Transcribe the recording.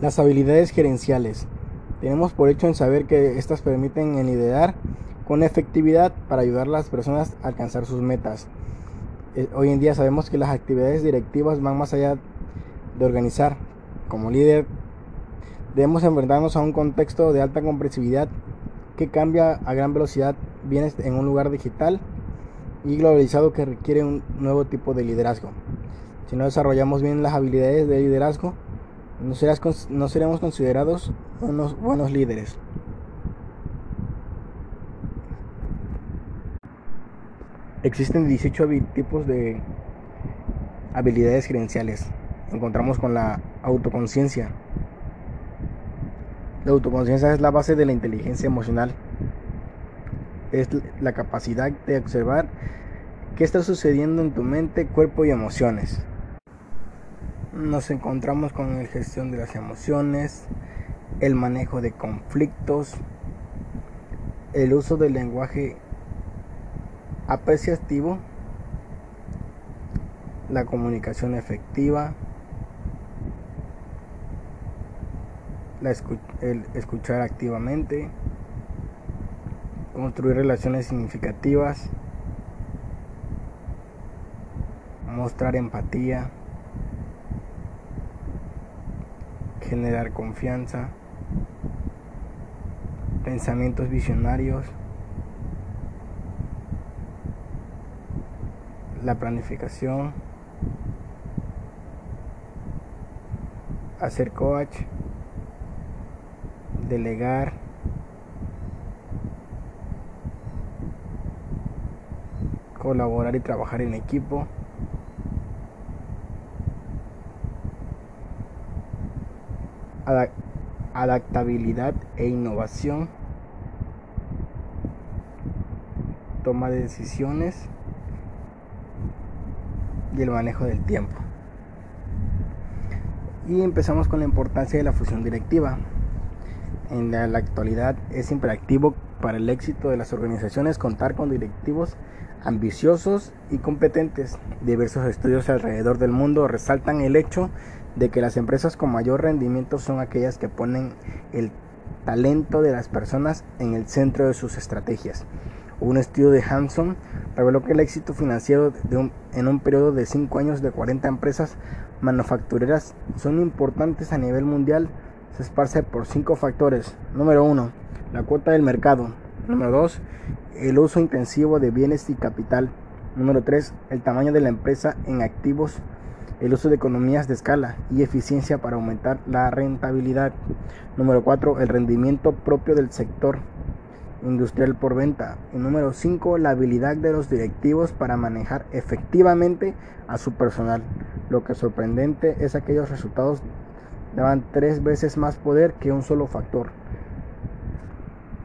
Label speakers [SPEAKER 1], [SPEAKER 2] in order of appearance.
[SPEAKER 1] Las habilidades gerenciales. Tenemos por hecho en saber que estas permiten liderar con efectividad para ayudar a las personas a alcanzar sus metas. Eh, hoy en día sabemos que las actividades directivas van más allá de organizar. Como líder debemos enfrentarnos a un contexto de alta comprensividad que cambia a gran velocidad, bienes en un lugar digital y globalizado que requiere un nuevo tipo de liderazgo. Si no desarrollamos bien las habilidades de liderazgo, no, no seremos considerados unos buenos líderes. Existen 18 tipos de habilidades gerenciales. Encontramos con la autoconciencia. La autoconciencia es la base de la inteligencia emocional. Es la capacidad de observar qué está sucediendo en tu mente, cuerpo y emociones nos encontramos con la gestión de las emociones, el manejo de conflictos, el uso del lenguaje apreciativo, la comunicación efectiva, el escuchar activamente, construir relaciones significativas, mostrar empatía, generar confianza, pensamientos visionarios, la planificación, hacer coach, delegar, colaborar y trabajar en equipo. Adaptabilidad e innovación, toma de decisiones y el manejo del tiempo. Y empezamos con la importancia de la fusión directiva. En la, actualidad es imperativo para el éxito de las organizaciones contar con directivos ambiciosos y competentes. Diversos estudios alrededor del mundo resaltan el hecho de que las empresas con mayor rendimiento son aquellas que ponen el talento de las personas en el centro de sus estrategias. Un estudio de Hanson reveló que el éxito financiero en un periodo de 5 años de 40 empresas manufactureras son importantes a nivel mundial. Se esparce por 5 factores. Número 1. La cuota del mercado. Número 2. El uso intensivo de bienes y capital. Número 3. El tamaño de la empresa en activos el uso de economías de escala y eficiencia para aumentar la rentabilidad. Número 4, el rendimiento propio del sector industrial por venta. Y número 5, la habilidad de los directivos para manejar efectivamente a su personal. Lo que es sorprendente es aquellos resultados daban tres veces más poder que un solo factor.